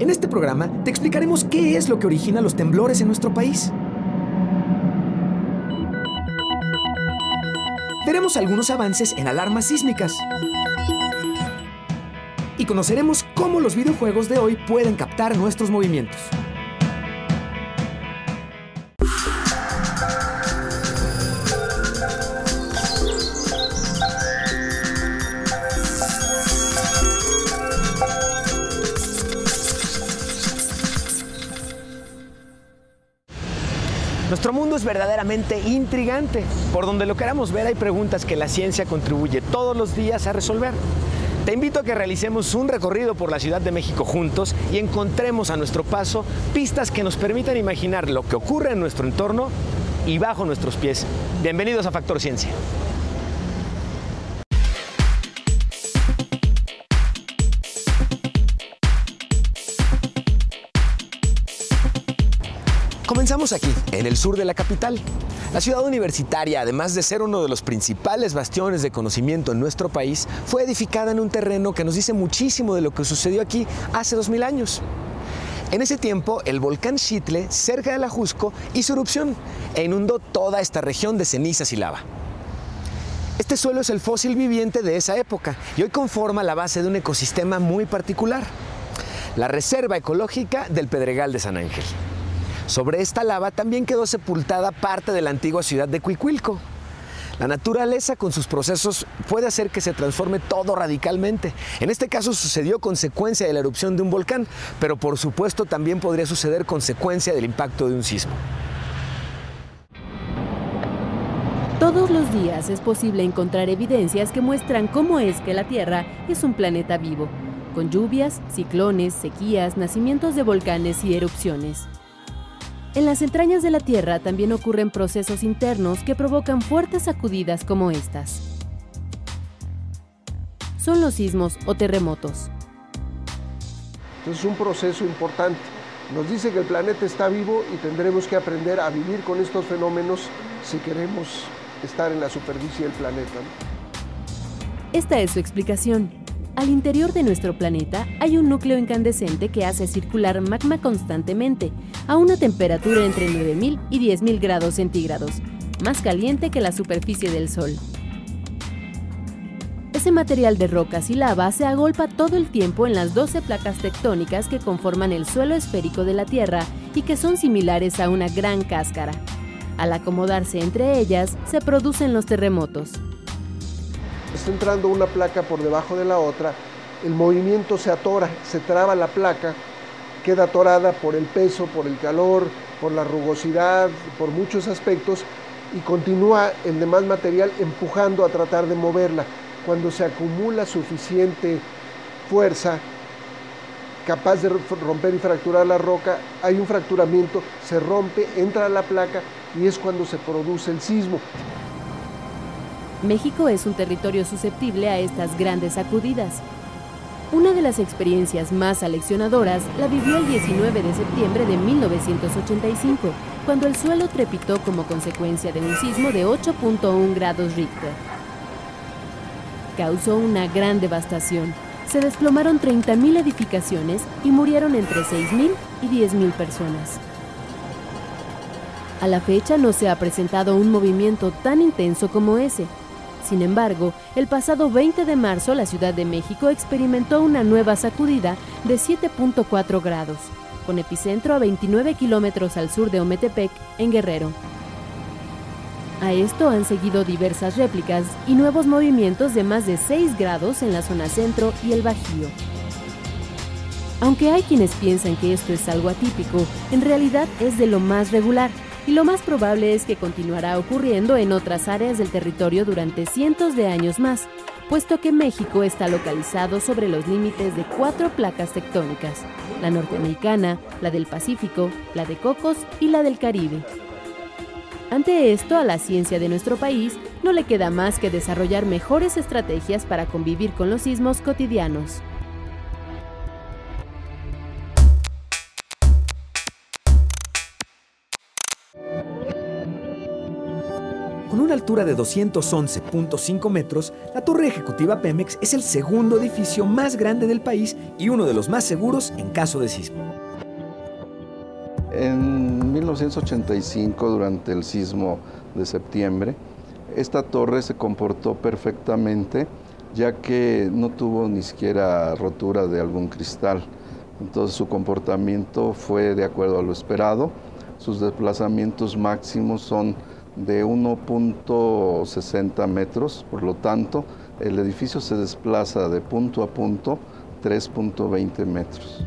En este programa te explicaremos qué es lo que origina los temblores en nuestro país. Veremos algunos avances en alarmas sísmicas. Y conoceremos cómo los videojuegos de hoy pueden captar nuestros movimientos. Es verdaderamente intrigante. Por donde lo queramos ver hay preguntas que la ciencia contribuye todos los días a resolver. Te invito a que realicemos un recorrido por la Ciudad de México juntos y encontremos a nuestro paso pistas que nos permitan imaginar lo que ocurre en nuestro entorno y bajo nuestros pies. Bienvenidos a Factor Ciencia. Comenzamos aquí, en el sur de la capital. La ciudad universitaria, además de ser uno de los principales bastiones de conocimiento en nuestro país, fue edificada en un terreno que nos dice muchísimo de lo que sucedió aquí hace 2000 años. En ese tiempo, el volcán Xitle, cerca de la Jusco, hizo erupción e inundó toda esta región de cenizas y lava. Este suelo es el fósil viviente de esa época y hoy conforma la base de un ecosistema muy particular, la Reserva Ecológica del Pedregal de San Ángel. Sobre esta lava también quedó sepultada parte de la antigua ciudad de Cuicuilco. La naturaleza con sus procesos puede hacer que se transforme todo radicalmente. En este caso sucedió consecuencia de la erupción de un volcán, pero por supuesto también podría suceder consecuencia del impacto de un sismo. Todos los días es posible encontrar evidencias que muestran cómo es que la Tierra es un planeta vivo, con lluvias, ciclones, sequías, nacimientos de volcanes y erupciones. En las entrañas de la Tierra también ocurren procesos internos que provocan fuertes sacudidas como estas. Son los sismos o terremotos. es un proceso importante. Nos dice que el planeta está vivo y tendremos que aprender a vivir con estos fenómenos si queremos estar en la superficie del planeta. Esta es su explicación. Al interior de nuestro planeta hay un núcleo incandescente que hace circular magma constantemente, a una temperatura entre 9000 y 10000 grados centígrados, más caliente que la superficie del Sol. Ese material de rocas y lava se agolpa todo el tiempo en las 12 placas tectónicas que conforman el suelo esférico de la Tierra y que son similares a una gran cáscara. Al acomodarse entre ellas, se producen los terremotos está entrando una placa por debajo de la otra, el movimiento se atora, se traba la placa, queda atorada por el peso, por el calor, por la rugosidad, por muchos aspectos, y continúa el demás material empujando a tratar de moverla. Cuando se acumula suficiente fuerza capaz de romper y fracturar la roca, hay un fracturamiento, se rompe, entra la placa y es cuando se produce el sismo. México es un territorio susceptible a estas grandes sacudidas. Una de las experiencias más aleccionadoras la vivió el 19 de septiembre de 1985, cuando el suelo trepitó como consecuencia de un sismo de 8.1 grados Richter. Causó una gran devastación. Se desplomaron 30.000 edificaciones y murieron entre 6.000 y 10.000 personas. A la fecha no se ha presentado un movimiento tan intenso como ese, sin embargo, el pasado 20 de marzo la Ciudad de México experimentó una nueva sacudida de 7.4 grados, con epicentro a 29 kilómetros al sur de Ometepec, en Guerrero. A esto han seguido diversas réplicas y nuevos movimientos de más de 6 grados en la zona centro y el Bajío. Aunque hay quienes piensan que esto es algo atípico, en realidad es de lo más regular y lo más probable es que continuará ocurriendo en otras áreas del territorio durante cientos de años más, puesto que México está localizado sobre los límites de cuatro placas tectónicas, la norteamericana, la del Pacífico, la de Cocos y la del Caribe. Ante esto, a la ciencia de nuestro país no le queda más que desarrollar mejores estrategias para convivir con los sismos cotidianos. Con una altura de 211.5 metros, la Torre Ejecutiva Pemex es el segundo edificio más grande del país y uno de los más seguros en caso de sismo. En 1985, durante el sismo de septiembre, esta torre se comportó perfectamente ya que no tuvo ni siquiera rotura de algún cristal. Entonces su comportamiento fue de acuerdo a lo esperado. Sus desplazamientos máximos son de 1.60 metros, por lo tanto, el edificio se desplaza de punto a punto 3.20 metros.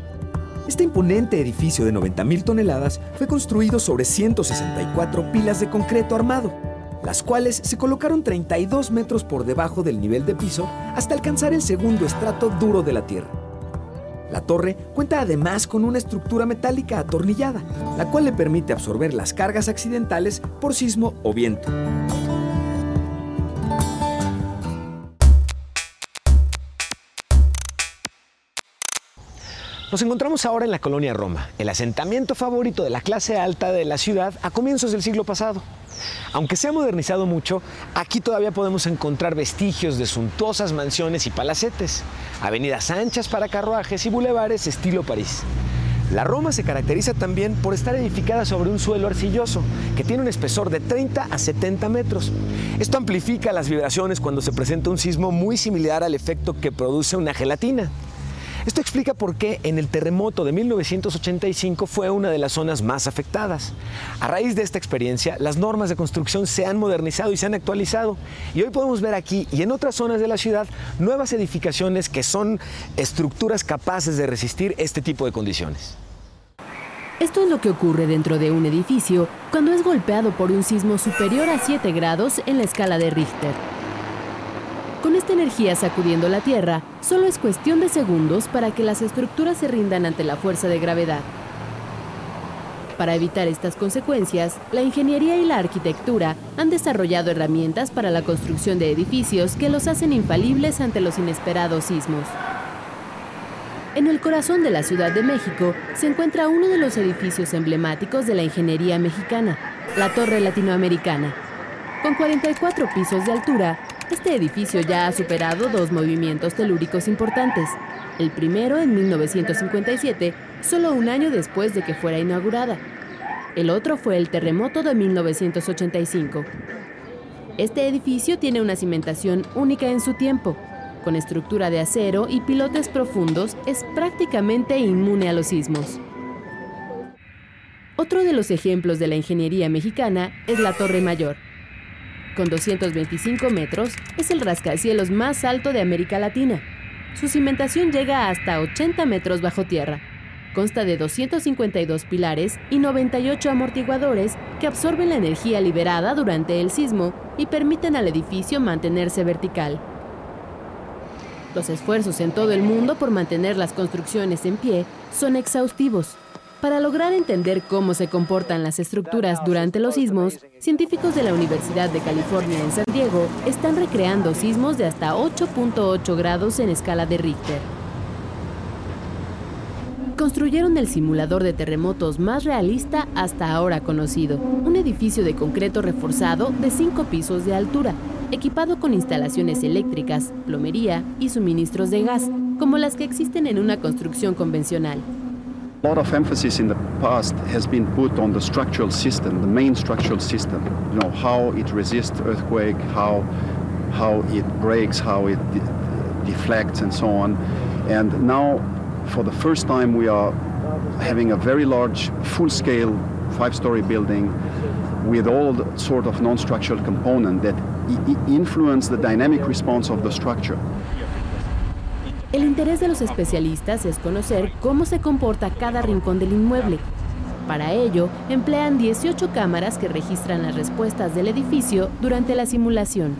Este imponente edificio de 90.000 toneladas fue construido sobre 164 pilas de concreto armado, las cuales se colocaron 32 metros por debajo del nivel de piso hasta alcanzar el segundo estrato duro de la Tierra. La torre cuenta además con una estructura metálica atornillada, la cual le permite absorber las cargas accidentales por sismo o viento. Nos encontramos ahora en la colonia Roma, el asentamiento favorito de la clase alta de la ciudad a comienzos del siglo pasado. Aunque se ha modernizado mucho, aquí todavía podemos encontrar vestigios de suntuosas mansiones y palacetes, avenidas anchas para carruajes y bulevares estilo París. La Roma se caracteriza también por estar edificada sobre un suelo arcilloso, que tiene un espesor de 30 a 70 metros. Esto amplifica las vibraciones cuando se presenta un sismo muy similar al efecto que produce una gelatina. Esto explica por qué en el terremoto de 1985 fue una de las zonas más afectadas. A raíz de esta experiencia, las normas de construcción se han modernizado y se han actualizado. Y hoy podemos ver aquí y en otras zonas de la ciudad nuevas edificaciones que son estructuras capaces de resistir este tipo de condiciones. Esto es lo que ocurre dentro de un edificio cuando es golpeado por un sismo superior a 7 grados en la escala de Richter. Con esta energía sacudiendo la Tierra, solo es cuestión de segundos para que las estructuras se rindan ante la fuerza de gravedad. Para evitar estas consecuencias, la ingeniería y la arquitectura han desarrollado herramientas para la construcción de edificios que los hacen infalibles ante los inesperados sismos. En el corazón de la Ciudad de México se encuentra uno de los edificios emblemáticos de la ingeniería mexicana, la Torre Latinoamericana. Con 44 pisos de altura, este edificio ya ha superado dos movimientos telúricos importantes. El primero en 1957, solo un año después de que fuera inaugurada. El otro fue el terremoto de 1985. Este edificio tiene una cimentación única en su tiempo. Con estructura de acero y pilotes profundos, es prácticamente inmune a los sismos. Otro de los ejemplos de la ingeniería mexicana es la Torre Mayor, con 225 metros, es el rascacielos más alto de América Latina. Su cimentación llega hasta 80 metros bajo tierra. Consta de 252 pilares y 98 amortiguadores que absorben la energía liberada durante el sismo y permiten al edificio mantenerse vertical. Los esfuerzos en todo el mundo por mantener las construcciones en pie son exhaustivos. Para lograr entender cómo se comportan las estructuras durante los sismos, científicos de la Universidad de California en San Diego están recreando sismos de hasta 8.8 grados en escala de Richter. Construyeron el simulador de terremotos más realista hasta ahora conocido, un edificio de concreto reforzado de 5 pisos de altura, equipado con instalaciones eléctricas, plomería y suministros de gas, como las que existen en una construcción convencional. A lot of emphasis in the past has been put on the structural system, the main structural system. You know how it resists earthquake, how how it breaks, how it de deflects, and so on. And now, for the first time, we are having a very large, full-scale, five-story building with all sort of non-structural component that influence the dynamic response of the structure. El interés de los especialistas es conocer cómo se comporta cada rincón del inmueble. Para ello, emplean 18 cámaras que registran las respuestas del edificio durante la simulación.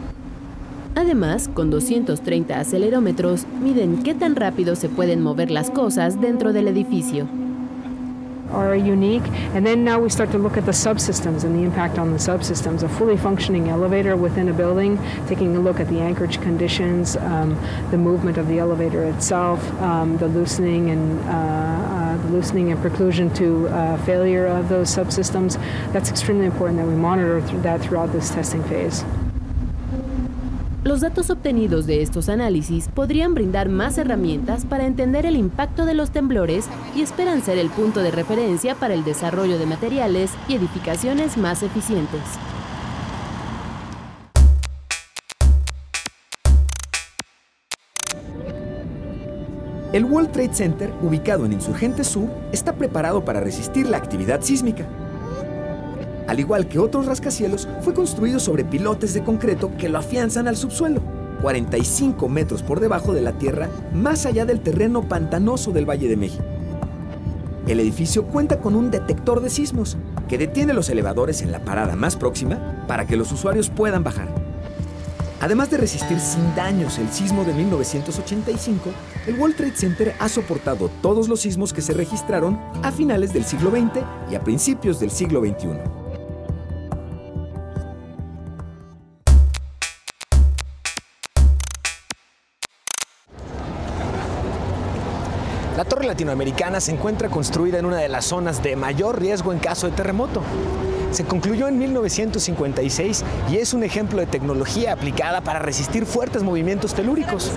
Además, con 230 acelerómetros, miden qué tan rápido se pueden mover las cosas dentro del edificio. Are unique. And then now we start to look at the subsystems and the impact on the subsystems. A fully functioning elevator within a building, taking a look at the anchorage conditions, um, the movement of the elevator itself, um, the loosening and uh, uh, the loosening and preclusion to uh, failure of those subsystems. That's extremely important that we monitor th that throughout this testing phase. Los datos obtenidos de estos análisis podrían brindar más herramientas para entender el impacto de los temblores y esperan ser el punto de referencia para el desarrollo de materiales y edificaciones más eficientes. El World Trade Center, ubicado en Insurgente Sur, está preparado para resistir la actividad sísmica. Al igual que otros rascacielos, fue construido sobre pilotes de concreto que lo afianzan al subsuelo, 45 metros por debajo de la tierra, más allá del terreno pantanoso del Valle de México. El edificio cuenta con un detector de sismos que detiene los elevadores en la parada más próxima para que los usuarios puedan bajar. Además de resistir sin daños el sismo de 1985, el World Trade Center ha soportado todos los sismos que se registraron a finales del siglo XX y a principios del siglo XXI. Latinoamericana se encuentra construida en una de las zonas de mayor riesgo en caso de terremoto. Se concluyó en 1956 y es un ejemplo de tecnología aplicada para resistir fuertes movimientos telúricos.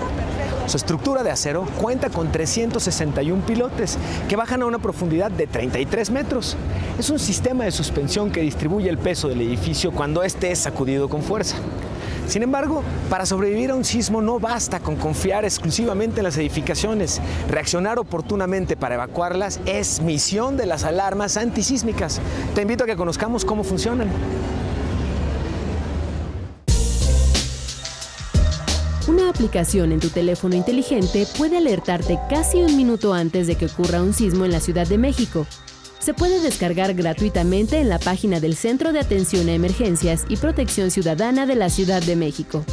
Su estructura de acero cuenta con 361 pilotes que bajan a una profundidad de 33 metros. Es un sistema de suspensión que distribuye el peso del edificio cuando éste es sacudido con fuerza. Sin embargo, para sobrevivir a un sismo no basta con confiar exclusivamente en las edificaciones. Reaccionar oportunamente para evacuarlas es misión de las alarmas antisísmicas. Te invito a que conozcamos cómo funcionan. Una aplicación en tu teléfono inteligente puede alertarte casi un minuto antes de que ocurra un sismo en la Ciudad de México. Se puede descargar gratuitamente en la página del Centro de Atención a Emergencias y Protección Ciudadana de la Ciudad de México.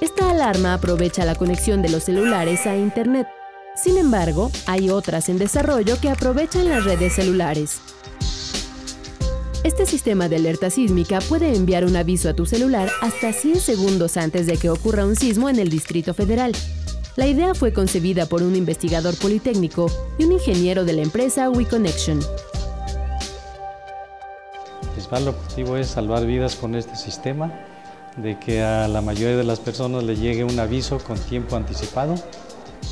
Esta alarma aprovecha la conexión de los celulares a Internet. Sin embargo, hay otras en desarrollo que aprovechan las redes celulares. Este sistema de alerta sísmica puede enviar un aviso a tu celular hasta 100 segundos antes de que ocurra un sismo en el Distrito Federal. La idea fue concebida por un investigador politécnico y un ingeniero de la empresa WeConnection. El principal objetivo es salvar vidas con este sistema, de que a la mayoría de las personas le llegue un aviso con tiempo anticipado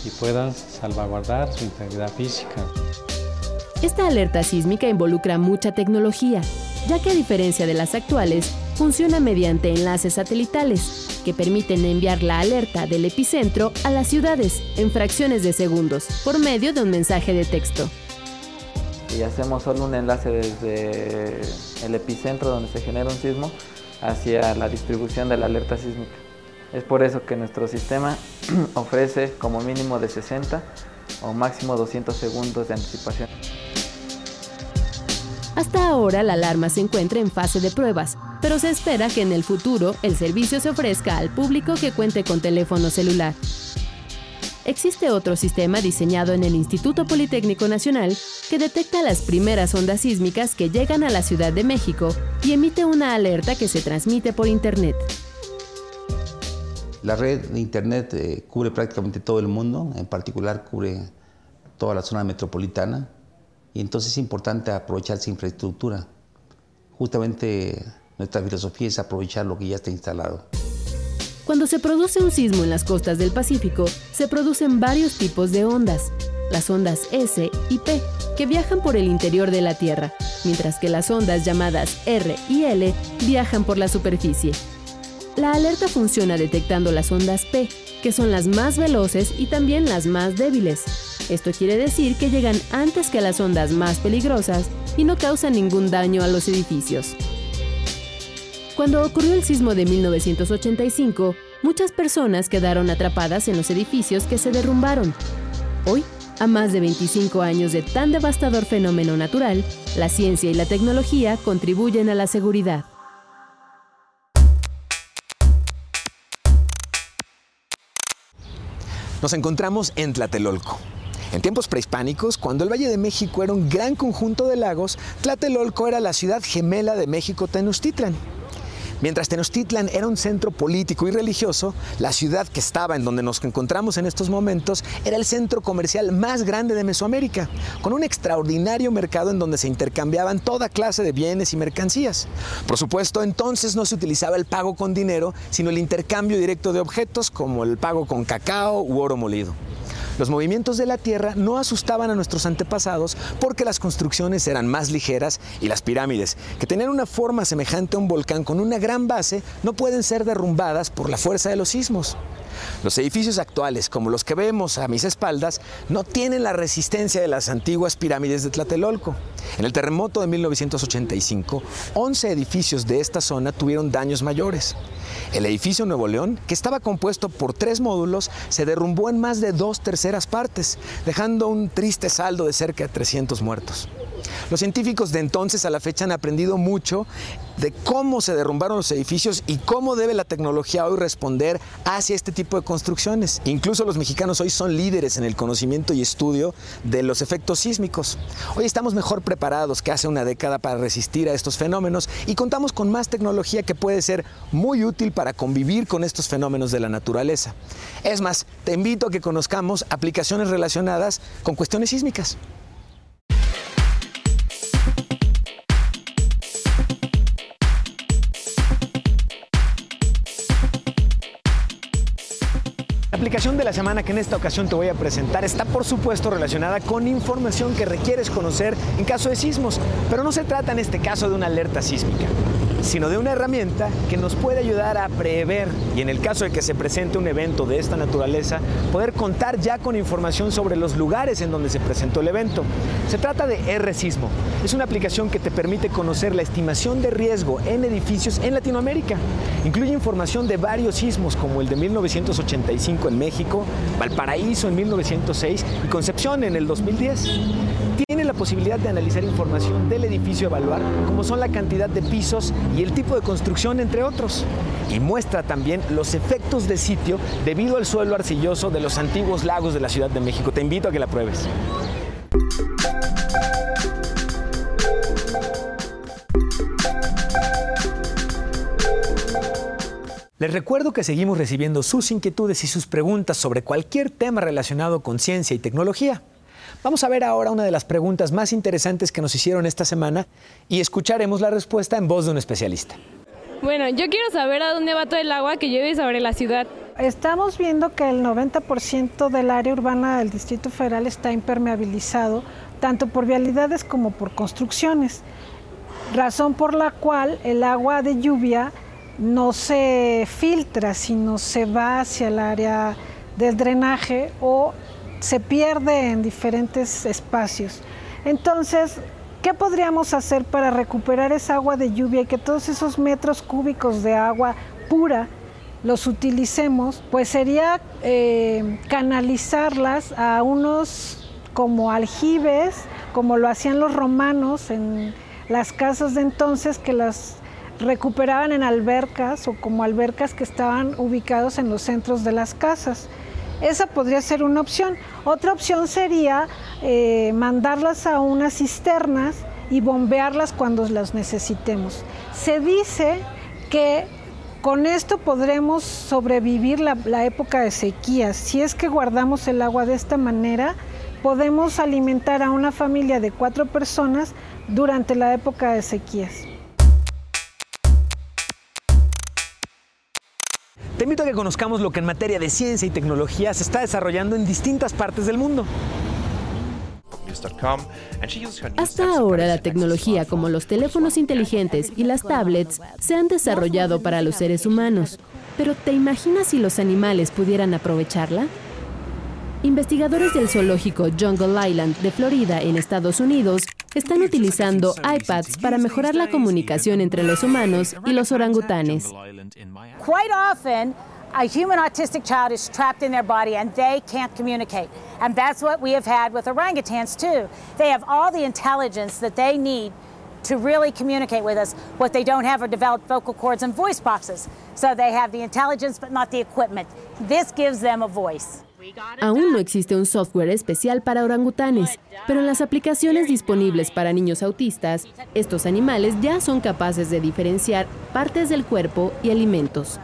y puedan salvaguardar su integridad física. Esta alerta sísmica involucra mucha tecnología, ya que a diferencia de las actuales, funciona mediante enlaces satelitales que permiten enviar la alerta del epicentro a las ciudades en fracciones de segundos por medio de un mensaje de texto. Y hacemos solo un enlace desde el epicentro donde se genera un sismo hacia la distribución de la alerta sísmica. Es por eso que nuestro sistema ofrece como mínimo de 60 o máximo 200 segundos de anticipación. Hasta ahora la alarma se encuentra en fase de pruebas, pero se espera que en el futuro el servicio se ofrezca al público que cuente con teléfono celular. Existe otro sistema diseñado en el Instituto Politécnico Nacional que detecta las primeras ondas sísmicas que llegan a la Ciudad de México y emite una alerta que se transmite por Internet. La red de Internet eh, cubre prácticamente todo el mundo, en particular cubre toda la zona metropolitana, y entonces es importante aprovechar esa infraestructura. Justamente nuestra filosofía es aprovechar lo que ya está instalado. Cuando se produce un sismo en las costas del Pacífico, se producen varios tipos de ondas. Las ondas S y P, que viajan por el interior de la Tierra, mientras que las ondas llamadas R y L viajan por la superficie. La alerta funciona detectando las ondas P, que son las más veloces y también las más débiles. Esto quiere decir que llegan antes que las ondas más peligrosas y no causan ningún daño a los edificios. Cuando ocurrió el sismo de 1985, muchas personas quedaron atrapadas en los edificios que se derrumbaron. Hoy, a más de 25 años de tan devastador fenómeno natural, la ciencia y la tecnología contribuyen a la seguridad. Nos encontramos en Tlatelolco. En tiempos prehispánicos, cuando el Valle de México era un gran conjunto de lagos, Tlatelolco era la ciudad gemela de México Tenochtitlan. Mientras Tenochtitlan era un centro político y religioso, la ciudad que estaba en donde nos encontramos en estos momentos era el centro comercial más grande de Mesoamérica, con un extraordinario mercado en donde se intercambiaban toda clase de bienes y mercancías. Por supuesto, entonces no se utilizaba el pago con dinero, sino el intercambio directo de objetos como el pago con cacao u oro molido. Los movimientos de la Tierra no asustaban a nuestros antepasados porque las construcciones eran más ligeras y las pirámides, que tenían una forma semejante a un volcán con una gran base, no pueden ser derrumbadas por la fuerza de los sismos. Los edificios actuales, como los que vemos a mis espaldas, no tienen la resistencia de las antiguas pirámides de Tlatelolco. En el terremoto de 1985, 11 edificios de esta zona tuvieron daños mayores. El edificio Nuevo León, que estaba compuesto por tres módulos, se derrumbó en más de dos terceras partes, dejando un triste saldo de cerca de 300 muertos. Los científicos de entonces a la fecha han aprendido mucho de cómo se derrumbaron los edificios y cómo debe la tecnología hoy responder hacia este tipo de construcciones. Incluso los mexicanos hoy son líderes en el conocimiento y estudio de los efectos sísmicos. Hoy estamos mejor preparados que hace una década para resistir a estos fenómenos y contamos con más tecnología que puede ser muy útil para convivir con estos fenómenos de la naturaleza. Es más, te invito a que conozcamos aplicaciones relacionadas con cuestiones sísmicas. Aplicación de la semana que en esta ocasión te voy a presentar está por supuesto relacionada con información que requieres conocer en caso de sismos, pero no se trata en este caso de una alerta sísmica sino de una herramienta que nos puede ayudar a prever y en el caso de que se presente un evento de esta naturaleza, poder contar ya con información sobre los lugares en donde se presentó el evento. Se trata de R-Sismo. Es una aplicación que te permite conocer la estimación de riesgo en edificios en Latinoamérica. Incluye información de varios sismos como el de 1985 en México, Valparaíso en 1906 y Concepción en el 2010 tiene la posibilidad de analizar información del edificio evaluar, como son la cantidad de pisos y el tipo de construcción, entre otros. Y muestra también los efectos de sitio debido al suelo arcilloso de los antiguos lagos de la Ciudad de México. Te invito a que la pruebes. Les recuerdo que seguimos recibiendo sus inquietudes y sus preguntas sobre cualquier tema relacionado con ciencia y tecnología. Vamos a ver ahora una de las preguntas más interesantes que nos hicieron esta semana y escucharemos la respuesta en voz de un especialista. Bueno, yo quiero saber a dónde va todo el agua que llueve sobre la ciudad. Estamos viendo que el 90% del área urbana del Distrito Federal está impermeabilizado, tanto por vialidades como por construcciones, razón por la cual el agua de lluvia no se filtra, sino se va hacia el área del drenaje o se pierde en diferentes espacios. Entonces, ¿qué podríamos hacer para recuperar esa agua de lluvia y que todos esos metros cúbicos de agua pura los utilicemos? Pues sería eh, canalizarlas a unos como aljibes, como lo hacían los romanos en las casas de entonces que las recuperaban en albercas o como albercas que estaban ubicados en los centros de las casas. Esa podría ser una opción. Otra opción sería eh, mandarlas a unas cisternas y bombearlas cuando las necesitemos. Se dice que con esto podremos sobrevivir la, la época de sequías. Si es que guardamos el agua de esta manera, podemos alimentar a una familia de cuatro personas durante la época de sequías. Te invito a que conozcamos lo que en materia de ciencia y tecnología se está desarrollando en distintas partes del mundo. Hasta ahora la tecnología como los teléfonos inteligentes y las tablets se han desarrollado para los seres humanos. Pero ¿te imaginas si los animales pudieran aprovecharla? Investigadores del zoológico Jungle Island de Florida en Estados Unidos están utilizando iPads para mejorar la comunicación entre los humanos y los orangutanes. Quite often, a human autistic child is trapped in their body and they can't communicate. And that's what we have had with orangutans too. They have all the intelligence that they need to really communicate with us. What they don't have are developed vocal cords and voice boxes. So they have the intelligence but not the equipment. This gives them a voice. Aún no existe un software especial para orangutanes, pero en las aplicaciones disponibles para niños autistas, estos animales ya son capaces de diferenciar partes del cuerpo y alimentos.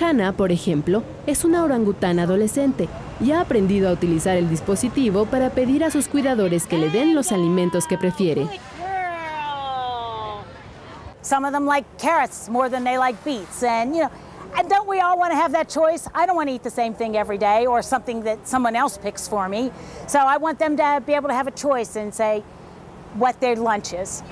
Hannah, por ejemplo, es una orangutana adolescente y ha aprendido a utilizar el dispositivo para pedir a sus cuidadores que le den los alimentos que prefiere. Some of them like carrots more than they like beets. And, you know, and don't we all want to have that choice? I don't want to eat the same thing every day or something that someone else picks for me. So I want them to be able to have a choice and say what their lunch is.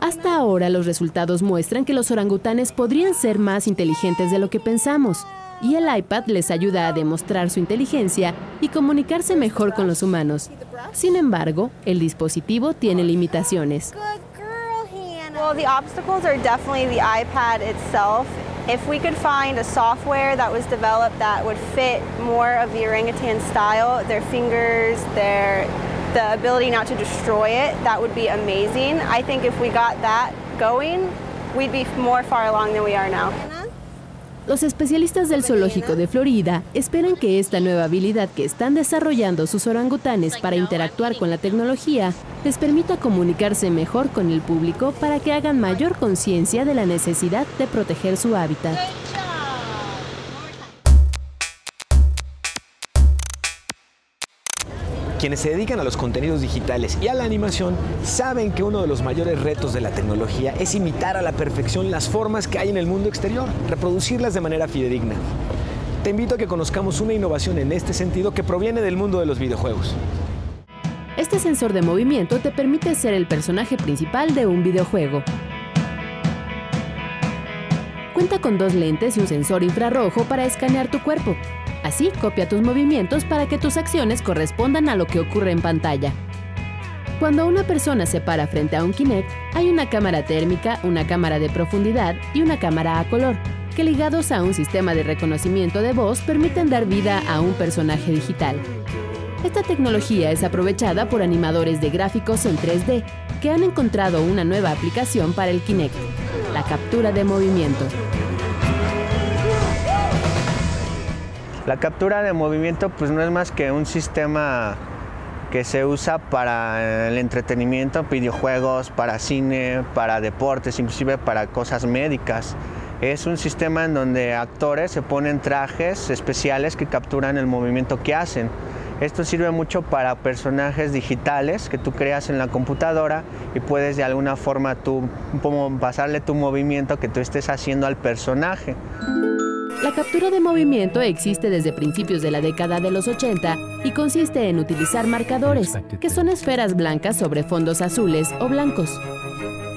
Hasta ahora los resultados muestran que los orangutanes podrían ser más inteligentes de lo que pensamos. Y el iPad les ayuda a demostrar su inteligencia y comunicarse mejor con los humanos. Sin embargo, el dispositivo tiene limitaciones. Well, the obstacles are definitely the iPad itself. If we could find a software that was developed that would fit more of the orangutan style, their fingers, their the ability not to destroy it, that would be amazing. I think if we got that going, we'd be more far along than we are now. Los especialistas del zoológico de Florida esperan que esta nueva habilidad que están desarrollando sus orangutanes para interactuar con la tecnología les permita comunicarse mejor con el público para que hagan mayor conciencia de la necesidad de proteger su hábitat. Quienes se dedican a los contenidos digitales y a la animación saben que uno de los mayores retos de la tecnología es imitar a la perfección las formas que hay en el mundo exterior, reproducirlas de manera fidedigna. Te invito a que conozcamos una innovación en este sentido que proviene del mundo de los videojuegos. Este sensor de movimiento te permite ser el personaje principal de un videojuego. Cuenta con dos lentes y un sensor infrarrojo para escanear tu cuerpo, Así, copia tus movimientos para que tus acciones correspondan a lo que ocurre en pantalla. Cuando una persona se para frente a un Kinect, hay una cámara térmica, una cámara de profundidad y una cámara a color, que ligados a un sistema de reconocimiento de voz permiten dar vida a un personaje digital. Esta tecnología es aprovechada por animadores de gráficos en 3D, que han encontrado una nueva aplicación para el Kinect, la captura de movimiento. La captura de movimiento pues no es más que un sistema que se usa para el entretenimiento, videojuegos, para cine, para deportes, inclusive para cosas médicas. Es un sistema en donde actores se ponen trajes especiales que capturan el movimiento que hacen. Esto sirve mucho para personajes digitales que tú creas en la computadora y puedes de alguna forma tú pasarle tu movimiento que tú estés haciendo al personaje. La captura de movimiento existe desde principios de la década de los 80 y consiste en utilizar marcadores, que son esferas blancas sobre fondos azules o blancos.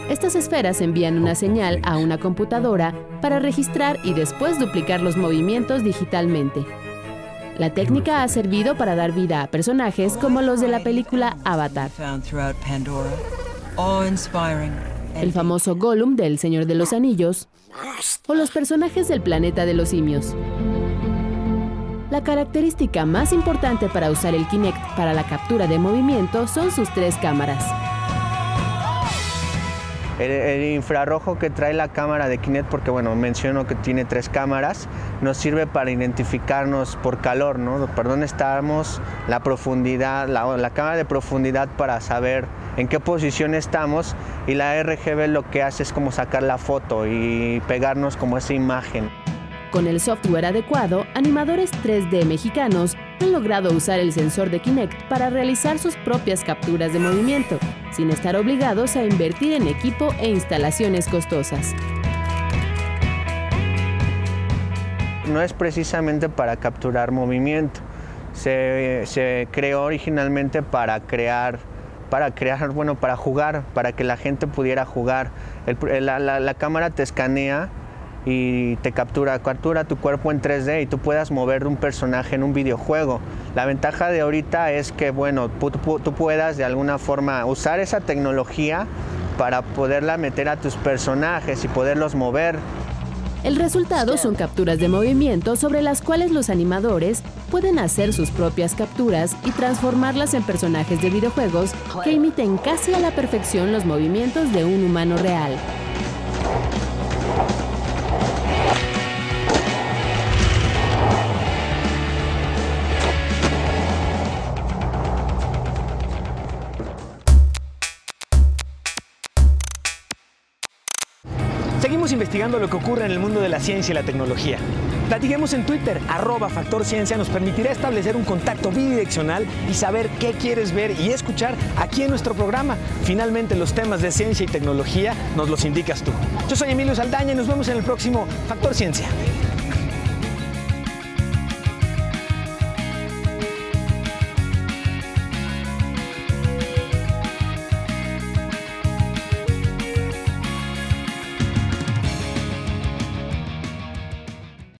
Estas esferas envían una señal a una computadora para registrar y después duplicar los movimientos digitalmente. La técnica ha servido para dar vida a personajes como los de la película Avatar. El famoso Gollum del Señor de los Anillos, o los personajes del planeta de los simios. La característica más importante para usar el Kinect para la captura de movimiento son sus tres cámaras. El, infrarrojo que trae la cámara de Kinect, porque bueno, menciono que tiene tres cámaras, nos sirve para identificarnos por calor, ¿no? Por estamos, la profundidad, la cámara de profundidad para saber en qué posición estamos y la RGB lo que hace es como sacar la foto y pegarnos como esa imagen. Con el software adecuado, animadores 3D mexicanos han logrado usar el sensor de Kinect para realizar sus propias capturas de movimiento, sin estar obligados a invertir en equipo e instalaciones costosas. No es precisamente para capturar movimiento, se, creó originalmente para crear para crear, bueno, para jugar, para que la gente pudiera jugar. la, cámara te escanea y te captura, captura tu cuerpo en 3D y tú puedas mover un personaje en un videojuego. La ventaja de ahorita es que, bueno, tú, tú puedas de alguna forma usar esa tecnología para poderla meter a tus personajes y poderlos mover. El resultado son capturas de movimiento sobre las cuales los animadores pueden hacer sus propias capturas y transformarlas en personajes de videojuegos que imiten casi a la perfección los movimientos de un humano real. Investigando lo que ocurre en el mundo de la ciencia y la tecnología. Platiquemos en Twitter, arroba Factor nos permitirá establecer un contacto bidireccional y saber qué quieres ver y escuchar aquí en nuestro programa. Finalmente, los temas de ciencia y tecnología nos los indicas tú. Yo soy Emilio Saldaña y nos vemos en el próximo Factor Ciencia.